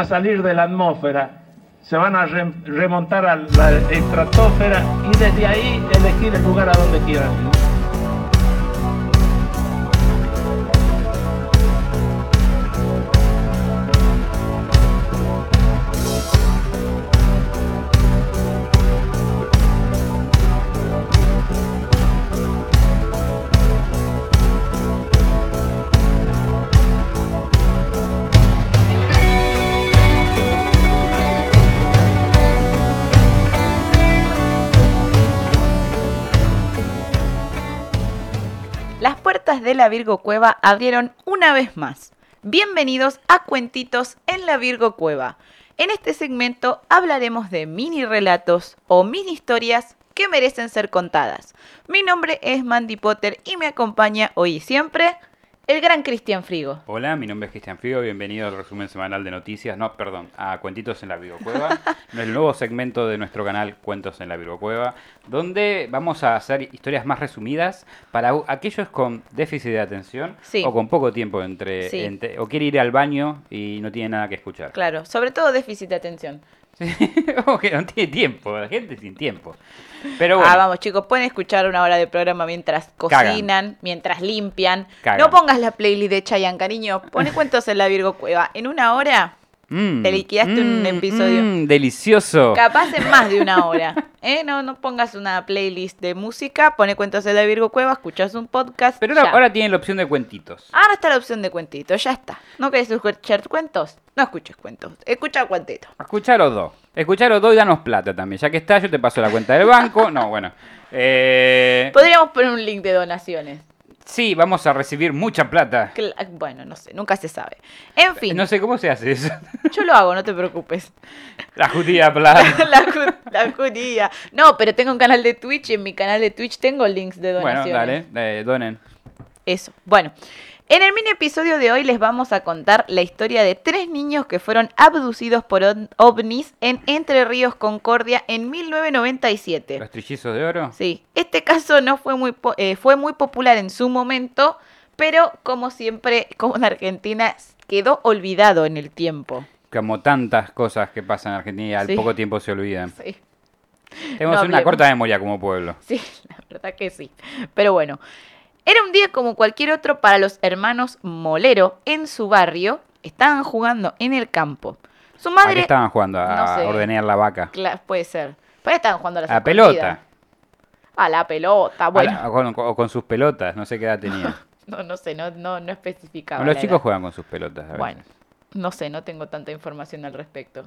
a salir de la atmósfera, se van a re- remontar a la estratosfera y desde ahí elegir el lugar a donde quieran de la Virgo Cueva abrieron una vez más. Bienvenidos a Cuentitos en la Virgo Cueva. En este segmento hablaremos de mini relatos o mini historias que merecen ser contadas. Mi nombre es Mandy Potter y me acompaña hoy y siempre el gran Cristian Frigo. Hola, mi nombre es Cristian Frigo, bienvenido al resumen semanal de noticias, no, perdón, a Cuentitos en la Virgo Cueva, el nuevo segmento de nuestro canal Cuentos en la Virgo Cueva, donde vamos a hacer historias más resumidas para aquellos con déficit de atención Sí. o con poco tiempo entre, Sí. entre- o quiere ir al baño y no tiene nada que escuchar. Claro, sobre todo déficit de atención. o que no tiene tiempo, la gente sin tiempo. Pero bueno, Ah, vamos chicos, pueden escuchar una hora de programa mientras Cagan. cocinan, mientras limpian. Cagan. No pongas la playlist de Chayanne, cariño. Pone cuentos en la Virgo Cueva. En una hora, mm, te liquidaste un episodio. mm, delicioso. capaz en más de una hora. ¿eh? No, no pongas una playlist de música, pone cuentos en la Virgo Cueva, escuchas un podcast. Pero ahora, ahora la opción de cuentitos. Ahora está la opción de cuentitos, ya está. ¿No querés escuchar cuentos? No escuches cuentos, escucha cuentitos. Escuchar los dos. Escuchar los dos y danos plata también. Ya que está, yo te paso la cuenta del banco. No, bueno. Eh, Podríamos poner un link de donaciones. Sí, vamos a recibir mucha plata. Bueno, no sé, nunca se sabe. En fin, No sé cómo se hace eso. yo lo hago, no te preocupes. La judía plata. la, ju- la judía. No, pero tengo un canal de Twitch y en mi canal de Twitch tengo links de Bueno, donaciones. dale, eh, donen. Eso. Bueno, en el mini episodio de hoy les vamos a contar la historia de tres niños que fueron abducidos por ovnis en Entre Ríos, Concordia, en 1997. Los trillizos de oro. Sí, este caso no fue muy, po- eh, fue muy popular en su momento, pero como siempre, como en Argentina, quedó olvidado en el tiempo. Como tantas cosas que pasan en Argentina al Sí. poco tiempo se olvidan. Sí. Tenemos No una corta memoria como pueblo. Sí, la verdad que sí. Pero bueno, era un día como cualquier otro para los hermanos Molero en su barrio. Estaban jugando en el campo. Su ¿A qué madre... estaban jugando? A No sé. ordenar la vaca. Cla- puede ser. Pero estaban jugando a la A pelota. A la pelota, A bueno. la- o, con, o con sus pelotas, no sé qué edad tenía. No, no sé, no, no, no especificaba. los chicos edad. juegan con sus pelotas. a. Bueno, no sé, no tengo tanta información al respecto.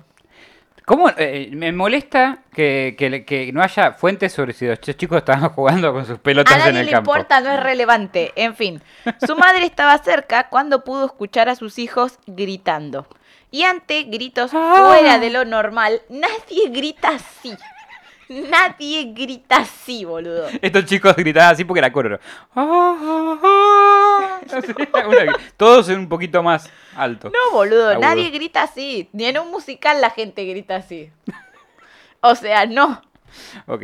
¿Cómo? eh, me molesta que, que- que no haya fuentes sobre si los ch- chicos estaban jugando con sus pelotas A nadie en el le campo. importa, no es relevante. En fin, su madre estaba cerca cuando pudo escuchar a sus hijos gritando. Y ante gritos Ah. fuera de lo normal, nadie grita así. Nadie grita así, boludo. Estos chicos gritaban así porque era coro. Todos un poquito más alto. No, boludo, Agudo. nadie grita así. Ni en un musical la gente grita así. O sea, no. Ok.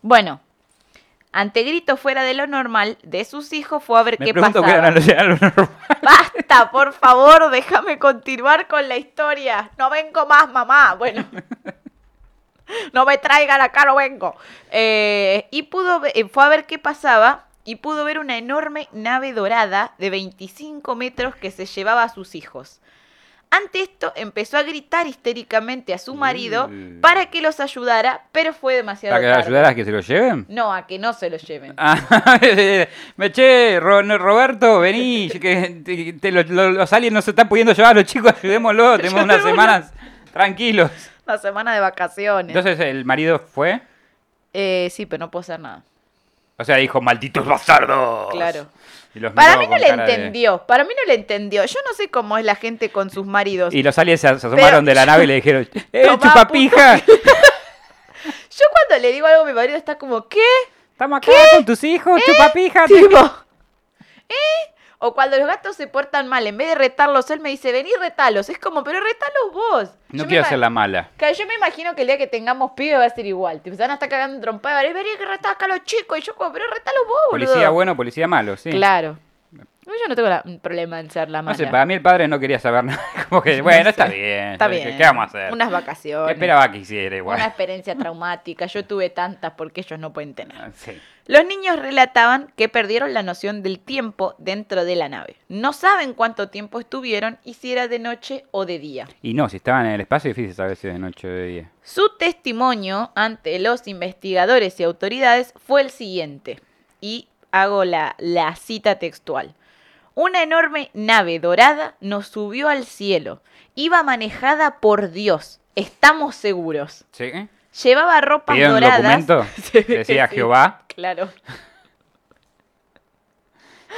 Bueno, ante gritos fuera de lo normal de sus hijos fue a ver Me qué pasaba. era lo, era lo normal. Basta, por favor, déjame continuar con la historia. No vengo más, mamá. Bueno. No me traigan acá, no vengo. Eh, y pudo fue a ver qué pasaba y pudo ver una enorme nave dorada de 25 metros que se llevaba a sus hijos. Ante esto empezó a gritar histéricamente a su marido Uh. para que los ayudara, pero fue demasiado ¿Para que tarde. ayudaras a que se lo lleven? No, a que no se los lleven. Ah, me che, Roberto, vení, que te- te- lo- lo- los aliens no se están pudiendo llevar, los chicos, ayudémoslo, tenemos unas semanas tranquilos. Una semana de vacaciones. Entonces el marido fue, Eh, sí, pero no puedo hacer nada. O sea, dijo, malditos bastardos. Claro. Y los Para mí no le de- entendió, para mí no le entendió. Yo no sé cómo es la gente con sus maridos. Y los aliens se, asomaron de la nave y le dijeron, ¡eh, chupapija! Yo cuando le digo algo a mi marido está como, ¿qué? Estamos acá con tus hijos, chupapija. te- Tipo, ¿eh? O cuando los gatos se portan mal, en vez de retarlos, él me dice, vení retalos. Es como, pero retalos vos. No Yo quiero ser la mala. Claro, yo me imagino que el día que tengamos pibe va a ser igual. Se van a estar cagando trompada. Vení, vení que retás acá a los chicos. Y yo como, pero retalos vos, boludo. Policía bueno, policía malo, sí. Claro. Yo no tengo la- un problema en ser la No mala. sé, para mí el padre no quería saber nada. Como que, bueno, está bien. Está ¿qué- bien. ¿Qué vamos a hacer? Unas ¿Qué vacaciones. esperaba que hiciera igual? Una experiencia traumática. Yo tuve tantas porque ellos no pueden tener. Sí. Los niños relataban que perdieron la noción del tiempo dentro de la nave. No saben cuánto tiempo estuvieron y si era de noche o de día. Y no, si estaban en el espacio, es difícil saber si es de noche o de día. Su testimonio ante los investigadores y autoridades fue el siguiente, y hago la, la cita textual. Una enorme nave dorada nos subió al cielo. Iba manejada por Dios. Estamos seguros. ¿Sí? Llevaba ropas ¿Pidieron un doradas. documento? Decía Jehová. Claro.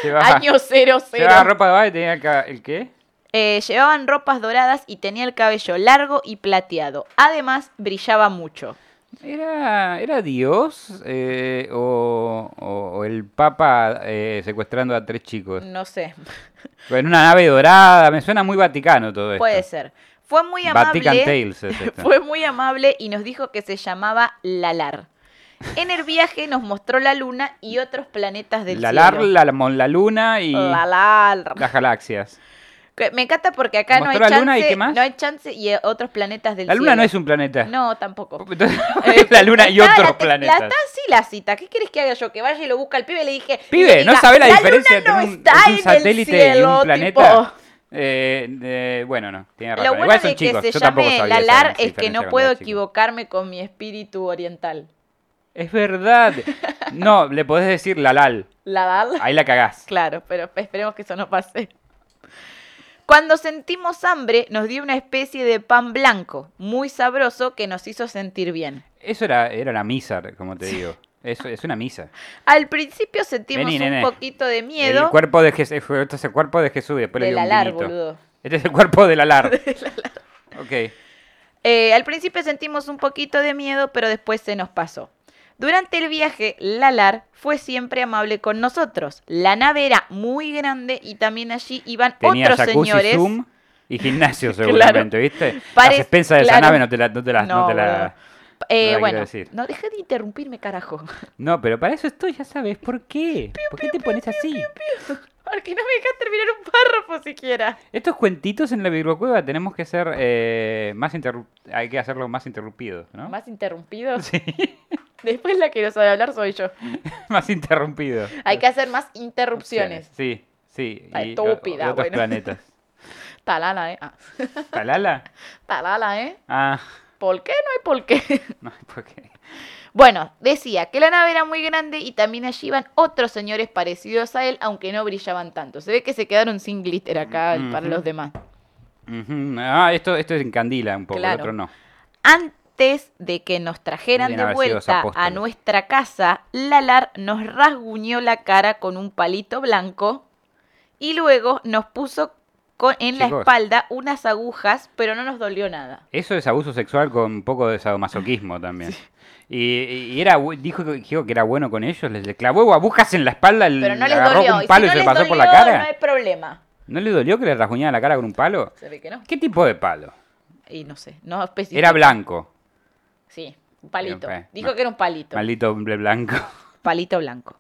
Llevaba, Año cero cero. llevaba ropa de baile y tenía el, ¿el qué? Eh, llevaban ropas doradas y tenía el cabello largo y plateado. Además, brillaba mucho. ¿Era, era Dios eh, o, o- o el Papa eh, secuestrando a tres chicos? No sé. En una nave dorada, me suena muy vaticano todo esto. Puede ser. Fue muy Vatican amable. Tales es esto. Fue muy amable y nos dijo que se llamaba Lalar. En el viaje nos mostró la luna y otros planetas del la, lar, cielo. la, la, la luna y las galaxias. Que Me encanta porque acá no hay ¿Mostró la chance. luna y qué más? No hay chance y eh, otros planetas del La cielo. luna no es un planeta. No, tampoco. Entonces, Eh, la luna y otros la planetas. La está así la cita. ¿Qué querés que haga yo? Que vaya y lo busca al pibe y le dije. Pibe, ¿no sabe la, "La diferencia luna no entre un, entre un en el satélite y un planeta? tipo". Eh, eh, bueno, no, tiene razón. Lo bueno Igual son de que chicos, se yo llame Lalar es que no puedo equivocarme con mi espíritu oriental. Es verdad. No, le podés decir Lalal. Lalar. Ahí la cagás. Claro, pero esperemos que eso no pase. Cuando sentimos hambre, nos dio una especie de pan blanco, muy sabroso, que nos hizo sentir bien. Eso era, era la misa, como te digo. Eso es una misa. Al principio sentimos Vení, un nene. poquito de miedo. El cuerpo de Jesús. Este es el cuerpo de Jesús después le Del un alar, boludo. Este es el cuerpo del alar. Ok. Eh, al principio sentimos un poquito de miedo, pero después se nos pasó. Durante el viaje, Lalar fue siempre amable con nosotros. La nave era muy grande y también allí iban Tenía otros jacuzzi, señores. Zoom y gimnasio seguramente, ¿viste? Pare- Las expensas de esa nave no te la... No te la, no te la-. Eh, no quiero bueno, decir. no dejes de interrumpirme, carajo. No, pero para eso estoy, ya sabes. ¿Por qué? ¿Por qué te pones así? Porque no me dejas terminar un párrafo siquiera. Estos cuentitos en la bibliocueva tenemos que ser eh, más interru- hay que hacerlo más interrumpido, ¿no? Más interrumpido. Sí, Después la que no sabe hablar soy yo. más interrumpido. Hay que hacer más interrupciones. Sí, sí. Está y, estúpida, otros bueno. planetas. Talala, ¿eh? Ah. ¿Talala? Talala, ¿eh? Ah, ¿Por qué? No hay por qué. no, ¿por qué? Bueno, decía que la nave era muy grande y también allí iban otros señores parecidos a él, aunque no brillaban tanto. Se ve que se quedaron sin glitter acá para Ujú. los demás. Ujú. Ah, esto, esto es encandila un poco, Claro. el otro no. Antes de que nos trajeran de vuelta a nuestra casa, Lalar nos rasguñó la cara con un palito blanco y luego nos puso con- en la espalda unas agujas, pero no nos dolió nada. Eso es abuso sexual con un poco de sadomasoquismo también. Y, y era dijo, que- dijo que era bueno con ellos, les clavó agujas en la espalda, Pero no le les agarró dolió. un Y palo y no se les pasó por la cara. No hay problema. ¿No le dolió que le rasguñara la cara con un palo? Se ve que no. ¿Qué tipo de palo? Y no sé, no. Era blanco. Sí, un palito. Dijo Ma- que era un palito. Hombre blanco. Palito blanco.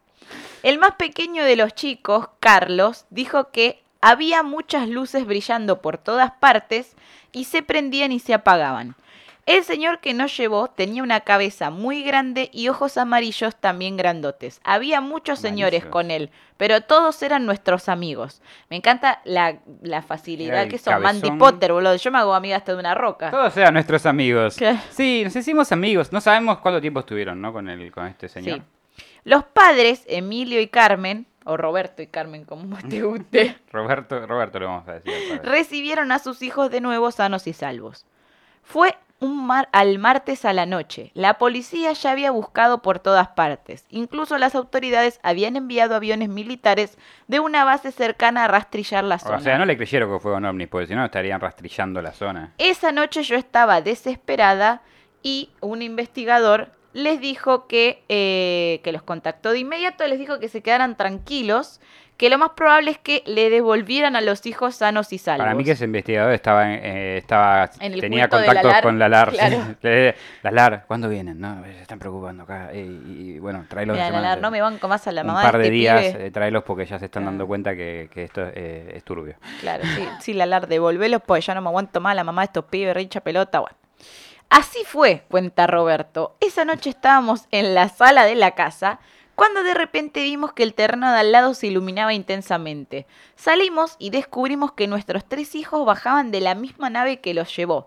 El más pequeño de los chicos, Carlos, dijo que había muchas luces brillando por todas partes y se prendían y se apagaban. El señor que nos llevó tenía una cabeza muy grande y ojos amarillos también grandotes. Había muchos señores Amarillos. con él, pero todos eran nuestros amigos. Me encanta la, la Era facilidad el que son. Mandy cabezón. Potter, boludo. Yo me hago amiga hasta de una roca. Todos eran nuestros amigos. Sí, nos hicimos amigos. No sabemos cuánto tiempo estuvieron, ¿no? Con el, con este señor. Sí. Los padres, Emilio y Carmen, o Roberto y Carmen, como más te guste, Roberto, Roberto le vamos a decir. al padre. recibieron a sus hijos de nuevo sanos y salvos. Fue un mar al martes a la noche. La policía ya había buscado por todas partes. Incluso las autoridades habían enviado aviones militares de una base cercana a rastrillar la zona. O sea, no le creyeron que fue un ovnis, porque si no estarían rastrillando la zona. Esa noche yo estaba desesperada y un investigador les dijo que, eh, que los contactó de inmediato, les dijo que se quedaran tranquilos, que lo más probable es que le devolvieran a los hijos sanos y salvos. Para mí que ese investigador estaba, eh, estaba En el tenía contactos Lalar, con Lalar. sí. claro. Le- Lalar, ¿cuándo vienen? No, se están preocupando acá. Eh, y, bueno, tráelos Mira, semana- Lalar, no me banco más a la un mamá par de este días, eh, tráelos porque ya se están dando cuenta que, que esto eh, es turbio. Claro, sí, sí, Lalar, devolvelos pues ya no me aguanto más la mamá de estos pibes, rincha pelota, bueno. Así fue, cuenta Roberto. Esa noche estábamos en la sala de la casa cuando de repente vimos que el terreno de al lado se iluminaba intensamente. Salimos y descubrimos que nuestros tres hijos bajaban de la misma nave que los llevó,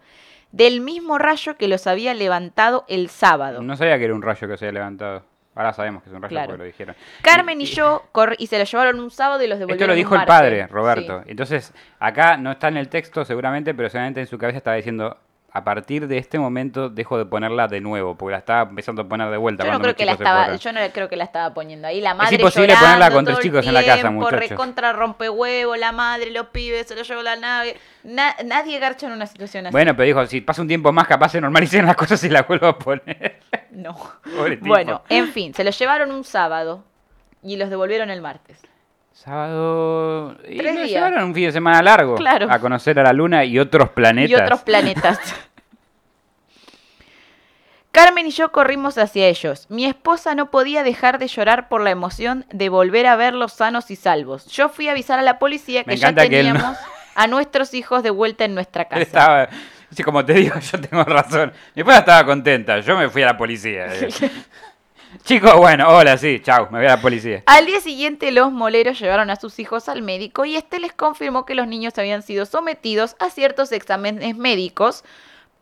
del mismo rayo que los había levantado el sábado. No sabía que era un rayo que se había levantado. Ahora sabemos que es un rayo Claro. porque lo dijeron. Carmen y yo y se los llevaron un sábado y los devolvieron Esto lo dijo el padre, Roberto. Sí. Entonces, acá no está en el texto seguramente, pero seguramente en su cabeza estaba diciendo, a partir de este momento dejo de ponerla de nuevo, porque la estaba empezando a poner de vuelta. Yo no creo que la estaba, yo no creo que la estaba poniendo ahí. La madre imposible llorando ponerla con el chicos en la casa, muchachos. recontra rompehuevo, la madre, los pibes, se lo llevó la nave. Na- nadie garcha en una situación así. Bueno, pero dijo, si pasa un tiempo más, capaz se normalicen las cosas y las vuelvo a poner. No. Pobre. Bueno, en fin, se los llevaron un sábado y los devolvieron el martes. Sábado... Y Tres nos días. llevaron un fin de semana largo. Claro. A conocer a la luna y otros planetas. Y otros planetas. Carmen y yo corrimos hacia ellos. Mi esposa no podía dejar de llorar por la emoción de volver a verlos sanos y salvos. Yo fui a avisar a la policía que ya que no- teníamos a nuestros hijos de vuelta en nuestra casa. estaba... Sí, como te digo, yo tengo razón. Mi esposa estaba contenta, yo me fui a la policía. Chicos, bueno, hola, sí, chau, me voy a la policía. Al día siguiente los moleros llevaron a sus hijos al médico y este les confirmó que los niños habían sido sometidos a ciertos exámenes médicos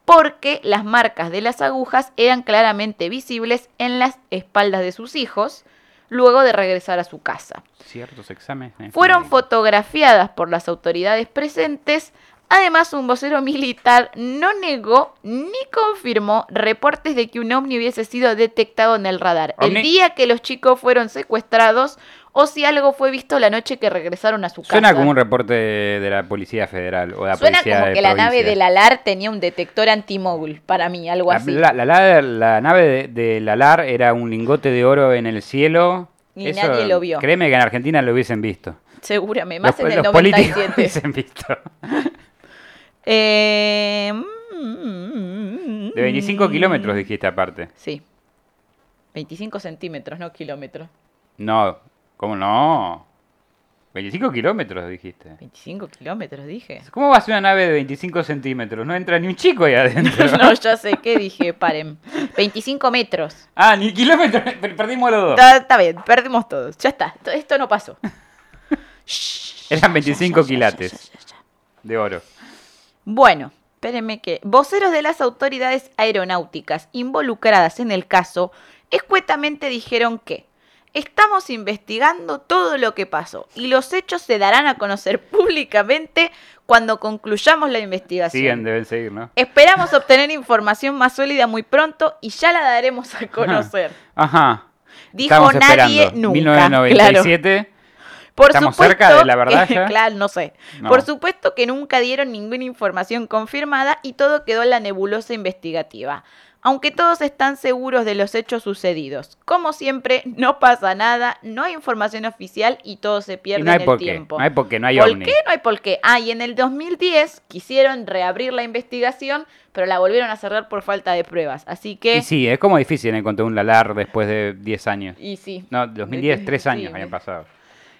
porque las marcas de las agujas eran claramente visibles en las espaldas de sus hijos luego de regresar a su casa. Ciertos exámenes. Fueron fotografiadas por las autoridades presentes. Además, un vocero militar no negó ni confirmó reportes de que un ovni hubiese sido detectado en el radar el día que los chicos fueron secuestrados o si algo fue visto la noche que regresaron a su casa. Suena como un reporte de, la Policía Federal o de la Suena Policía como de que la nave provincia. de la LAR tenía un detector antimóvil, para mí, algo La, así. la- la- la- la nave de, de Lalar era un lingote de oro en el cielo. Y nadie lo vio. Créeme que en Argentina lo hubiesen visto. Seguramente, más los, en el los políticos lo 97. hubiesen visto. Eh, mm, De 25 kilómetros dijiste aparte. Sí. 25 centímetros, no kilómetros. No, ¿cómo no? 25 kilómetros dijiste. 25 kilómetros, dije. ¿Cómo va a ser una nave de 25 centímetros? No entra ni un chico ahí adentro. no, ya sé qué dije, paren. 25 metros. Ah, ni kilómetros. per- Perdimos los dos. Está, está bien, perdimos todos. Ya está, to- esto no pasó. Eran 25 quilates de oro. Bueno, espérenme que. Voceros de las autoridades aeronáuticas involucradas en el caso escuetamente dijeron que estamos investigando todo lo que pasó y los hechos se darán a conocer públicamente cuando concluyamos la investigación. Siguen, deben seguir, ¿no? Esperamos obtener información más sólida muy pronto y ya la daremos a conocer. Ajá. Dijo Estamos nadie esperando. nunca. 1997. Por ¿Estamos supuesto cerca de la verdad que- ya? claro, no sé. No. Por supuesto que nunca dieron ninguna información confirmada y todo quedó en la nebulosa investigativa. Aunque todos están seguros de los hechos sucedidos. Como siempre, no pasa nada, no hay información oficial y todo se Y pierde no hay en el por qué. tiempo. No hay por qué, no hay ¿Por ovni. qué? No hay por qué. Ah, y en el 2010 quisieron reabrir la investigación, pero la volvieron a cerrar por falta de pruebas. Así que... Y sí, es como difícil encontrar un Lalar después de 10 años. y sí. No, 2010, 3 Sí, años me- habían pasado.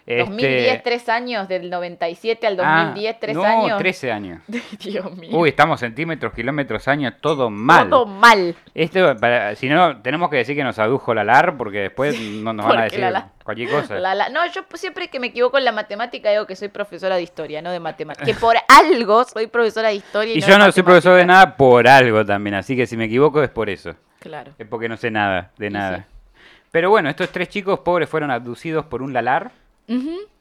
2010, Este, tres años, del 97 al ah, 2010, tres no, años. 13 años. Dios mío. Uy, estamos centímetros, kilómetros, años, todo mal. Todo mal. Esto, para- si no, tenemos que decir que nos adujo Lalar porque después no nos van a decir cualquier cosa. La- la- no, yo siempre que me equivoco en la matemática digo que soy profesora de historia, no de matemática. Que por algo soy profesora de historia. Y, Y no yo no soy profesor de nada por algo también, así que si me equivoco es por eso. Claro. Es porque no sé nada, de nada. sí. Pero bueno, estos tres chicos pobres fueron abducidos por un Lalar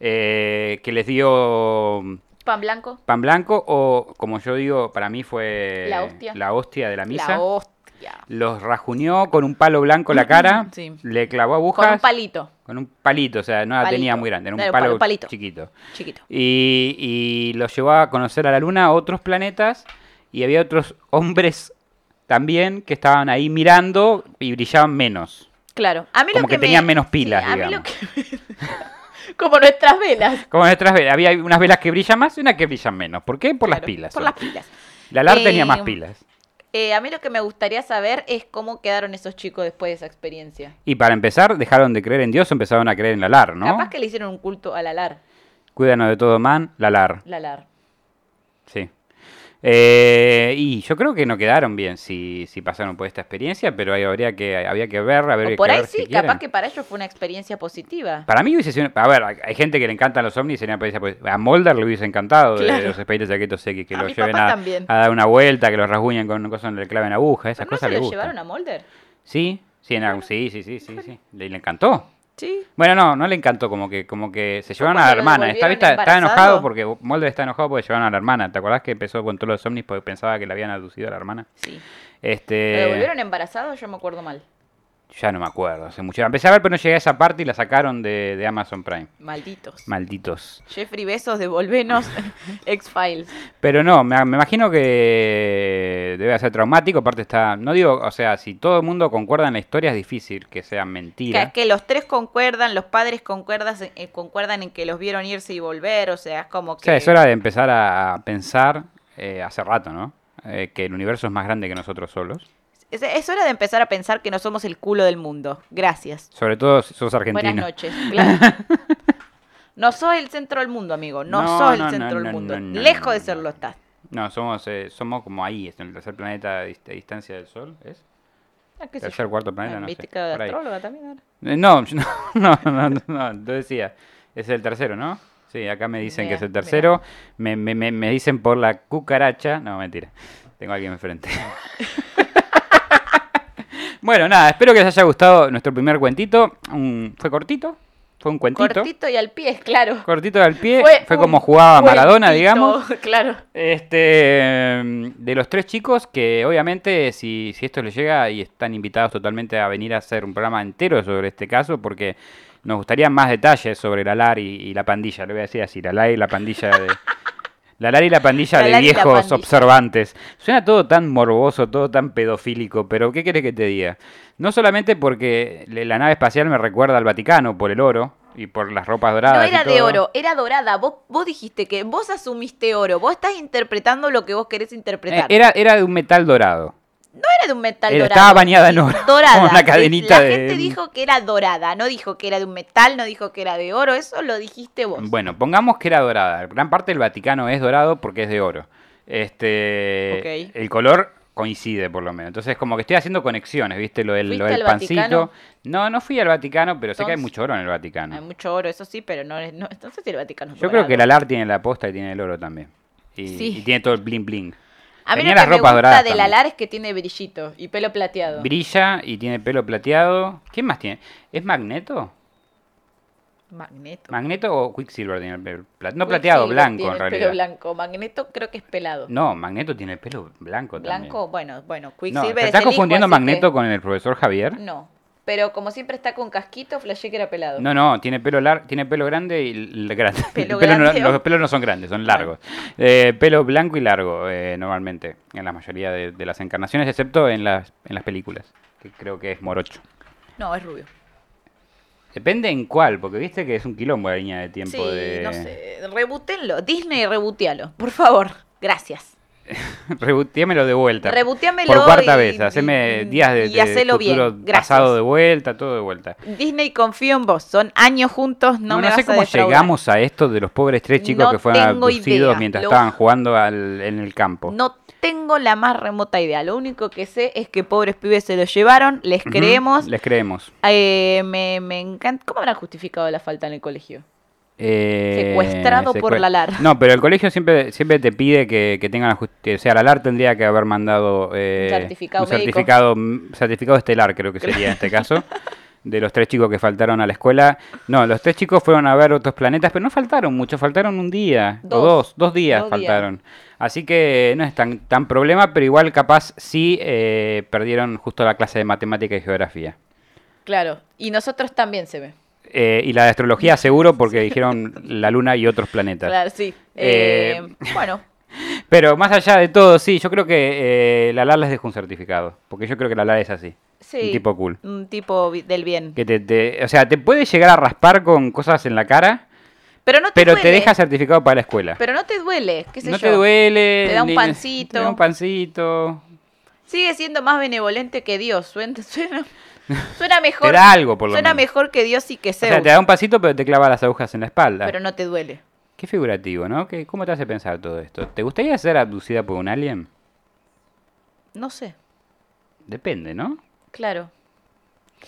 Eh, que les dio Pan blanco. pan blanco o, como yo digo, para mí fue La hostia. la hostia de la misa. La hostia. Los rajuneó con un palo blanco la cara, Sí. le clavó agujas Con un palito con un palito, o sea, no la tenía muy grande, era un palo palito. chiquito. chiquito. Y, y los llevó a conocer a la luna, a otros planetas, y había otros hombres también que estaban ahí mirando y brillaban menos. Claro. A mí Como lo que, tenían me- menos pilas, Sí, a mí lo digamos. que- Como nuestras velas. Como nuestras velas. Había unas velas que brillan más y unas que brillan menos. ¿Por qué? Por las pilas. Por las pilas. La LAR Eh, tenía más pilas. Eh, a mí lo que me gustaría saber es cómo quedaron esos chicos después de esa experiencia. Y para empezar, dejaron de creer en Dios, empezaron a creer en la LAR, ¿no? Capaz que le hicieron un culto a la LAR. Cuídanos de todo man, la LAR. La LAR. Sí. Eh, y yo creo que no quedaron bien si, si pasaron por esta experiencia, pero ahí habría que, había que ver, a ver, O que por ahí ver si sí, quieren. capaz que para ellos fue una experiencia positiva. Para mí hubiese sido... A ver, hay- gente que le encantan los ovnis, sería una experiencia posi- A Mulder le hubiese encantado de Claro. los expedientes secretos X, que A lo mi lleven a, dar una vuelta, que los rasguñen con cosas le claven aguja, esas ¿Pero no cosas se le lo gustan. llevaron a Mulder? Sí, sí, en sí, sí, sí, sí, sí. Le, le encantó. Sí. Bueno, no, no le encantó, como que, como que se llevaron a la lo hermana. Está, devolvieron está, está enojado porque Mulder está enojado porque llevaron a la hermana. ¿Te acordás que empezó con todos los ovnis porque pensaba que le habían aducido a la hermana? Sí. ¿Lo Este, devolvieron embarazado? Yo me acuerdo mal. Ya no me acuerdo, hace mucho. Empecé a ver, pero no llegué a esa parte y la sacaron de, de Amazon Prime. Malditos. Malditos. Jeffrey Besos, devolvenos X-Files. Pero no, me, me imagino que debe ser traumático. Aparte está, no digo, o sea, si todo el mundo concuerda en la historia es difícil que sea mentira. Que, que los tres concuerdan, los padres concuerdan, eh, concuerdan en que los vieron irse y volver, o sea, es como O que... sea, es hora de empezar a, a pensar eh, hace rato, ¿no? Eh, que el universo es más grande que nosotros solos. Es, es hora de empezar a pensar que no somos el culo del mundo. Gracias. Sobre todo si sos argentino. Buenas noches. Claro. No sos el centro del mundo, amigo. No, No, sos el no, centro no, del mundo. Lejos de serlo estás. No, somos, eh, somos como ahí, es en el tercer planeta a dist- a distancia del Sol, ¿es? Ah, Tercer, yo. cuarto planeta, Ah, no sé, mística de por ahí. astróloga también. ahora. Eh, No, no, no, no, no, decía, es el tercero, ¿no? Sí, acá me dicen que es el tercero, me, me, me, me dicen por la cucaracha, no, mentira, tengo a alguien enfrente. bueno, nada, espero que les haya gustado nuestro primer cuentito, Un- fue cortito, fue un cuentito, Cortito y al pie, claro. cortito al pie, fue, como jugaba Maradona, cuentito, digamos. Claro. Este, de los tres chicos, que obviamente si, si esto les llega y están invitados totalmente a venir a hacer un programa entero sobre este caso, porque nos gustaría más detalles sobre la LAR y, y la pandilla, le voy a decir así, la LAR y la pandilla de... La LAR y la pandilla La de viejos observantes. Suena todo tan morboso, todo tan pedofílico, pero ¿qué querés que te diga? No solamente porque la nave espacial me recuerda al Vaticano por el oro y por las ropas doradas. No y era de oro, era dorada. Vos, vos dijiste que vos asumiste oro. Vos estás interpretando lo que vos querés Eh, interpretar. Era, era de un metal dorado. No era de un metal Era- dorado. estaba bañada en oro, Dorada. con una cadenita La de- gente dijo que era dorada. No dijo que era de un metal, no dijo que era de oro. Eso lo dijiste vos. Bueno, pongamos que era dorada. Gran parte del Vaticano es dorado porque es de oro. Este, Ok. el color coincide por lo menos. Entonces, como que estoy haciendo conexiones, ¿viste? Lo del, ¿Fuiste lo del pancito. Vaticano? No, no fui al Vaticano, pero sé que hay Entonces- mucho oro en el Vaticano. Hay mucho oro, eso sí, pero no, no, no sé si el Vaticano es Yo creo que la. LAR tiene la posta y tiene el oro también. Y, Sí. y tiene todo el bling bling. A mí tenía lo las que me gusta de la también. LAR es que tiene brillito y pelo plateado. Brilla y tiene pelo plateado. ¿Quién más tiene? ¿Es Magneto? Magneto. ¿Magneto o Quicksilver tiene el pelo plateado? No plateado, blanco tiene en el realidad. Pelo blanco. Magneto creo que es pelado. No, Magneto tiene el pelo blanco también. Blanco, bueno, bueno, No, Quicksilver ¿te es estás confundiendo Magneto que- con el profesor Javier? No, pero como siempre está con casquito, flashé que era pelado. No, no, tiene pelo lar tiene pelo grande y grande. Pelo no- los o- pelos no son grandes, son largos. Eh, pelo blanco y largo, eh, normalmente, en la mayoría de, de las encarnaciones, excepto en las, en las películas, que creo que es morocho. No, es rubio. Depende en cuál, porque viste que es un quilombo la línea de tiempo Sí, de... no sé. Rebútenlo. Disney, rebutealo. Por favor. Gracias. Rebuteamelo de vuelta. Rebuteamelo Por cuarta y- vez, haceme días de, y de hacelo bien, futuro gracias. pasado de vuelta, todo de vuelta. Disney, confío en vos. Son años juntos, no, No, me no sé cómo llegamos a esto de los pobres tres chicos No que fueron abducidos idea. mientras Lo- estaban jugando al- en el campo. No tengo la más remota idea. Lo único que sé es que pobres pibes se los llevaron, les creemos. Les creemos. Eh, me, me encanta. ¿Cómo habrán justificado la falta en el colegio? Eh, Secuestrado por la LAR. No, pero el colegio siempre siempre te pide que, que tengan la justicia. O sea, la LAR tendría que haber mandado eh, certificado un certificado, mm, certificado estelar, creo que sería en este caso. De los tres chicos que faltaron a la escuela. No, los tres chicos fueron a ver otros planetas, pero no faltaron mucho, faltaron un día. Dos. O dos, dos días Dos días. faltaron. Así que no es tan, tan problema, pero igual capaz sí eh, perdieron justo la clase de matemática y geografía. Claro. Y nosotros también se ve. Eh, y la de astrología seguro porque dijeron la luna y otros planetas. Claro, sí. Eh, Eh, bueno, Pero más allá de todo, sí, yo creo que eh, la LAR les deja un certificado. Porque yo creo que la LAR es así. Sí. Un tipo cool. Un tipo del bien. Que te, te- o sea, te puede llegar a raspar con cosas en la cara, Pero no te pero duele. te deja certificado para la escuela. Pero no te duele, qué sé no yo. te duele. Te da un pancito. Te da un pancito. Sigue siendo más benevolente que Dios. Suena, suena, suena mejor. Te da algo, por lo Suena menos. mejor que Dios y que O Zeus. sea, te da un pasito, pero te clava las agujas en la espalda. Pero no te duele. Qué figurativo, ¿no? ¿Qué, ¿Cómo te hace pensar todo esto? ¿Te gustaría ser abducida por un alien? No sé. Depende, ¿no? Claro.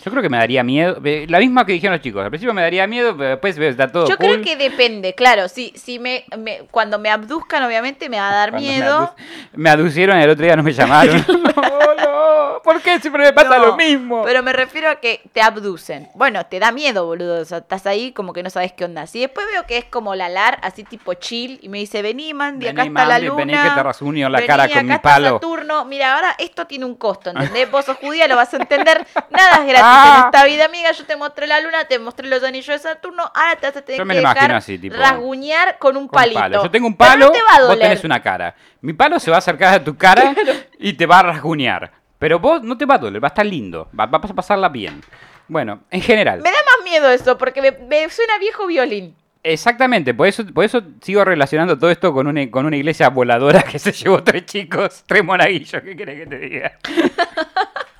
Yo creo que me daría miedo. La misma que dijeron los chicos. Al principio me daría miedo, pero después está todo Yo cool. creo que depende, claro. Si, si me, me- cuando me abduzcan, obviamente me va a dar Cuando me miedo. adu- Me, aducieron y el otro día no me llamaron. no, no. ¿Por qué siempre me pasa No, lo mismo? Pero me refiero a que te abducen. Bueno, te da miedo, boludo. O sea, estás ahí como que no sabes qué onda. Si después veo que es como la LAR, así tipo chill, y me dice, vení, Mandy, acá Vení, está la luna. vení que te rasguño la vení, cara con acá mi palo". Saturno. Mira, ahora esto tiene un costo, ¿entendés? Vos sos judía, lo vas a entender. Nada es gratis Ah. en esta vida, amiga. Yo te mostré la luna, te mostré los anillos de Saturno. Ahora te vas a tener Yo me que lo imagino dejar así, tipo, rasguñar con un Con palito. palo. Yo tengo un palo, no te va a vos tenés una cara. Mi palo se va a acercar a tu cara y te va a rasguñar. Pero vos no te va a doler, va a estar lindo. Va- vas a pasarla bien. Bueno, en general. Me da más miedo eso, porque me, me suena viejo violín. Exactamente, por eso, por eso sigo relacionando todo esto con una, con una iglesia voladora que se llevó tres chicos, tres monaguillos, ¿qué querés que te diga?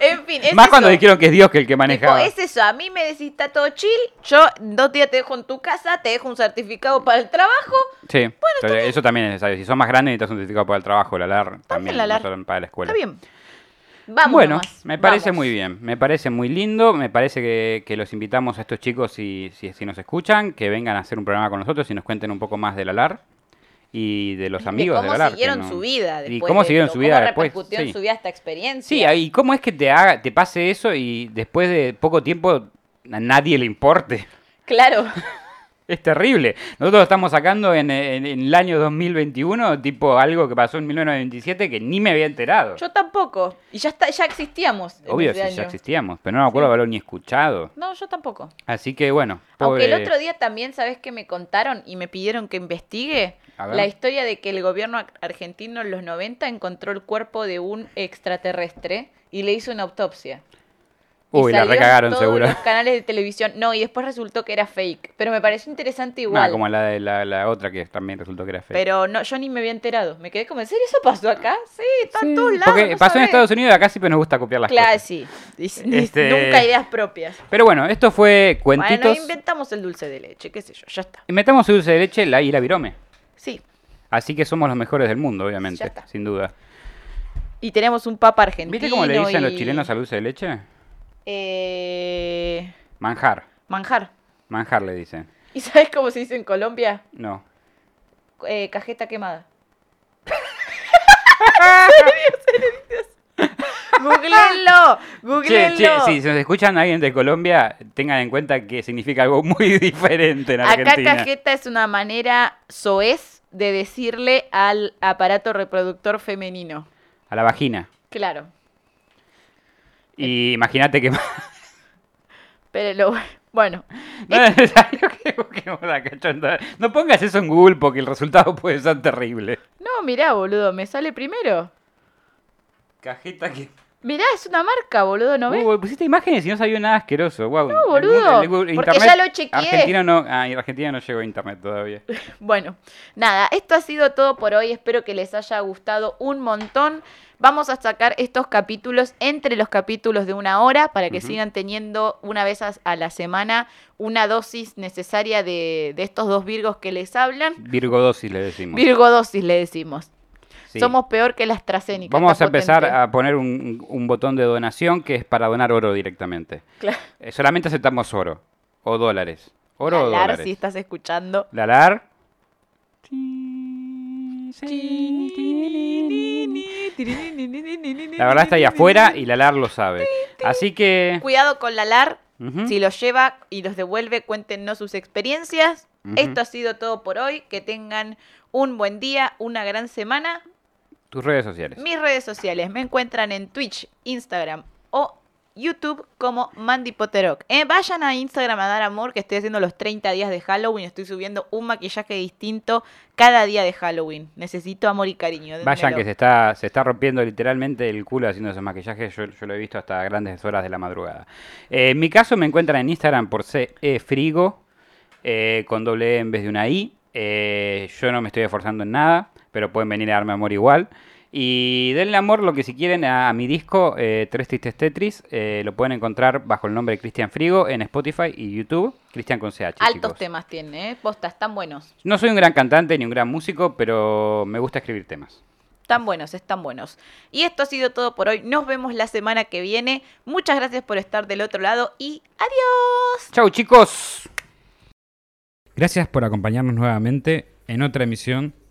En fin, es Más cuando dijeron que es Dios que el que Tipo, manejaba. es eso, a mí me decís está todo chill, yo dos días te dejo en tu casa, te dejo un certificado para el trabajo. Sí, entonces, eso también es necesario. Si son más grandes necesitas un certificado para el trabajo, la LAR también, la LAR. para la escuela. Está bien. Vamos bueno, nomás, me parece vamos. muy bien, me parece muy lindo, me parece que, que los invitamos a estos chicos si, si, si nos escuchan, que vengan a hacer un programa con nosotros y nos cuenten un poco más de la LAR y de los amigos de de cómo que siguieron no- su vida y después cómo de siguieron esto, su vida cómo después. repercutió sí. en su vida esta experiencia. Sí, y cómo es que te haga, te pase eso y después de poco tiempo a nadie le importe. Claro. Es terrible. Nosotros lo estamos sacando en, en- en el año 2021, tipo algo que pasó en 1997 que ni me había enterado. Yo tampoco. Y ya está, ya existíamos. Obvio, si ya existíamos, pero no me acuerdo Sí. haberlo ni escuchado. No, yo tampoco. Así que bueno. Aunque el otro día también, ¿sabes qué me contaron y me pidieron que investigue? La historia de que el gobierno ar- argentino en los 90 encontró el cuerpo de un extraterrestre y le hizo una autopsia. Y Uy, la recagaron todos seguro. los canales de televisión. No, y después resultó que era fake. Pero me pareció interesante No, igual. como la de la, la otra que también resultó que era fake. Pero no, yo ni me había enterado. Me quedé como, ¿en serio eso pasó acá? Sí, está Sí, en todos lados. Porque no pasó en. Estados Unidos y acá siempre nos gusta copiar las Claro, cosas. sí. Y- y- Este- Nunca ideas propias. Pero bueno, esto fue cuentitos. Bueno, inventamos el dulce de leche, qué sé yo, ya está. Inventamos el dulce de leche la, y la virome. Sí. Así que somos los mejores del mundo, obviamente, Ya está. sin duda. Y tenemos un papa argentino. ¿Viste cómo le dicen los chilenos al dulce de leche? Eh, Manjar. manjar. Manjar le dicen. ¿Y sabes cómo se dice en Colombia? No. Eh, cajeta quemada. Googleenlo, Che, googleenlo. che, si nos escuchan alguien de Colombia, tengan en cuenta que significa algo muy diferente en Acá Argentina. cajeta es una manera soez de decirle al aparato reproductor femenino. A la vagina. Claro. Y imagínate que... Pero lo, bueno, No es necesario que busquemos la cachonda. No pongas eso en Google porque el resultado puede ser terrible. no, mirá, boludo, me sale primero. Cajeta que... Mirá, es una marca, boludo, ¿no ves? Uh, pusiste imágenes y no salió nada asqueroso. Wow. No, boludo, porque ya lo chequeé. Argentina no, ah, Argentina no llegó a internet todavía. Bueno, nada, esto ha sido todo por hoy. Espero que les haya gustado un montón. Vamos a sacar estos capítulos entre los capítulos de una hora para que sigan teniendo una vez a, la semana una dosis necesaria de, de estos dos virgos que les hablan. Virgodosis le decimos. Virgo dosis le decimos. Sí. Somos peor que la AstraZeneca. Vamos a empezar a poner un, un botón de donación que es para donar oro directamente. Claro. Eh, solamente aceptamos oro o dólares. Oro o dólares. si estás escuchando. Lalar. La verdad está ahí afuera y Lalar lo sabe. Así que... Cuidado con la LAR. Ujú. Si los lleva y los devuelve, cuéntenos sus experiencias. Esto ha sido todo por hoy. Que tengan un buen día, una gran semana. Tus redes sociales. Mis redes sociales me encuentran en Twitch, Instagram o YouTube como Mandy Potterok. Eh, vayan a Instagram a dar amor, que estoy haciendo los 30 días de Halloween. Estoy subiendo un maquillaje distinto cada día de Halloween. Necesito amor y cariño. Vayan que se está, se está rompiendo literalmente el culo haciendo esos maquillajes. Yo, yo lo he visto hasta grandes horas de la madrugada. Eh, en mi caso me encuentran en Instagram por CE Frigo, eh, con doble E en vez de una I. Eh, yo no me estoy esforzando en nada, pero pueden venir a darme amor igual. Y denle amor lo que si quieren a, a mi disco, eh, Tres Tristes Tetris. eh, lo pueden encontrar bajo el nombre de Cristian Frigo en Spotify y YouTube. Cristian con CH. Altos chicos. temas tiene, ¿eh? Postas, tan buenos. No soy un gran cantante ni un gran músico, pero me gusta escribir temas. Tan buenos, están buenos. Y esto ha sido todo por hoy. Nos vemos la semana que viene. Muchas gracias por estar del otro lado y adiós. ¡Chau chicos! Gracias por acompañarnos nuevamente en otra emisión